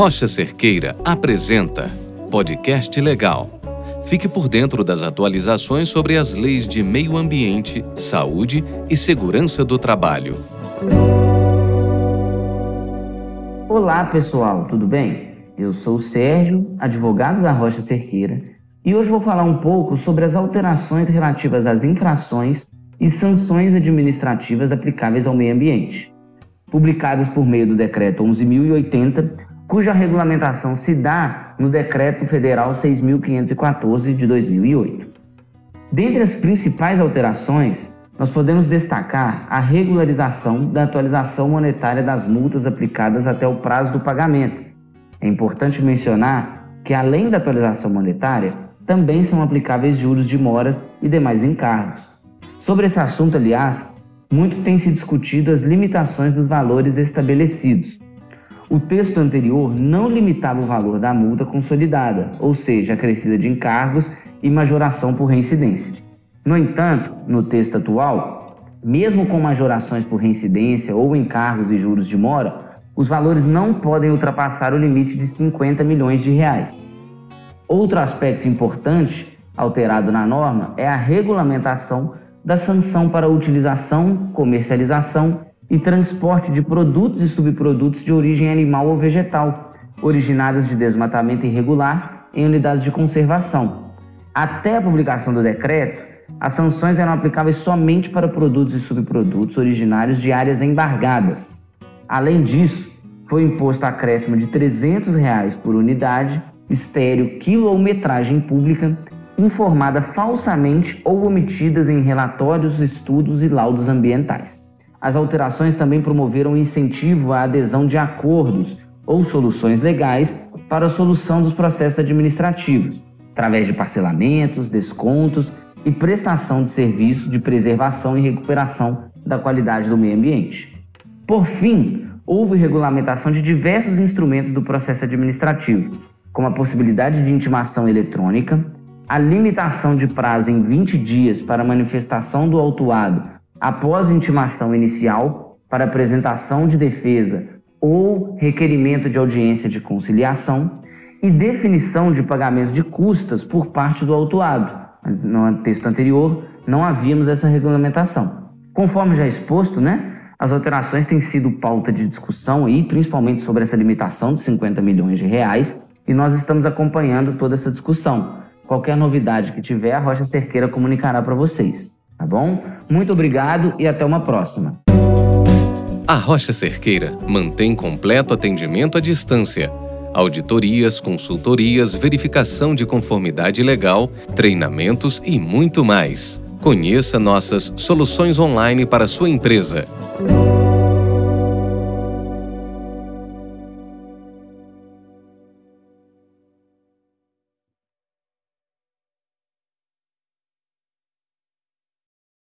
Rocha Cerqueira apresenta Podcast Legal. Fique por dentro das atualizações sobre as leis de meio ambiente, saúde e segurança do trabalho. Olá, pessoal, tudo bem? Eu sou o Sérgio, advogado da Rocha Cerqueira, e hoje vou falar um pouco sobre as alterações relativas às infrações e sanções administrativas aplicáveis ao meio ambiente, publicadas por meio do Decreto 11.080, cuja regulamentação se dá no Decreto Federal 6.514 de 2008. Dentre as principais alterações, nós podemos destacar a regularização da atualização monetária das multas aplicadas até o prazo do pagamento. É importante mencionar que, além da atualização monetária, também são aplicáveis juros de moras e demais encargos. Sobre esse assunto, aliás, muito tem se discutido as limitações dos valores estabelecidos. O texto anterior não limitava o valor da multa consolidada, ou seja, acrescida de encargos e majoração por reincidência. No entanto, no texto atual, mesmo com majorações por reincidência ou encargos e juros de mora, os valores não podem ultrapassar o limite de 50 milhões de reais. Outro aspecto importante alterado na norma é a regulamentação da sanção para utilização, comercialização e transporte de produtos e subprodutos de origem animal ou vegetal, originados de desmatamento irregular em unidades de conservação. Até a publicação do decreto, as sanções eram aplicáveis somente para produtos e subprodutos originários de áreas embargadas. Além disso, foi imposto acréscimo de 300 reais por unidade, estéreo, quilometragem pública, informada falsamente ou omitidas em relatórios, estudos e laudos ambientais. As alterações também promoveram incentivo à adesão de acordos ou soluções legais para a solução dos processos administrativos, através de parcelamentos, descontos e prestação de serviço de preservação e recuperação da qualidade do meio ambiente. Por fim, houve regulamentação de diversos instrumentos do processo administrativo, como a possibilidade de intimação eletrônica, a limitação de prazo em 20 dias para manifestação do autuado após intimação inicial para apresentação de defesa ou requerimento de audiência de conciliação e definição de pagamento de custas por parte do autuado. No texto anterior, não havíamos essa regulamentação. Conforme já exposto, né, as alterações têm sido pauta de discussão aí, principalmente sobre essa limitação de 50 milhões de reais, e nós estamos acompanhando toda essa discussão. Qualquer novidade que tiver, a Rocha Cerqueira comunicará para vocês. Tá bom? Muito obrigado e até uma próxima. A Rocha Cerqueira mantém completo atendimento à distância. Auditorias, consultorias, verificação de conformidade legal, treinamentos e muito mais. Conheça nossas soluções online para sua empresa.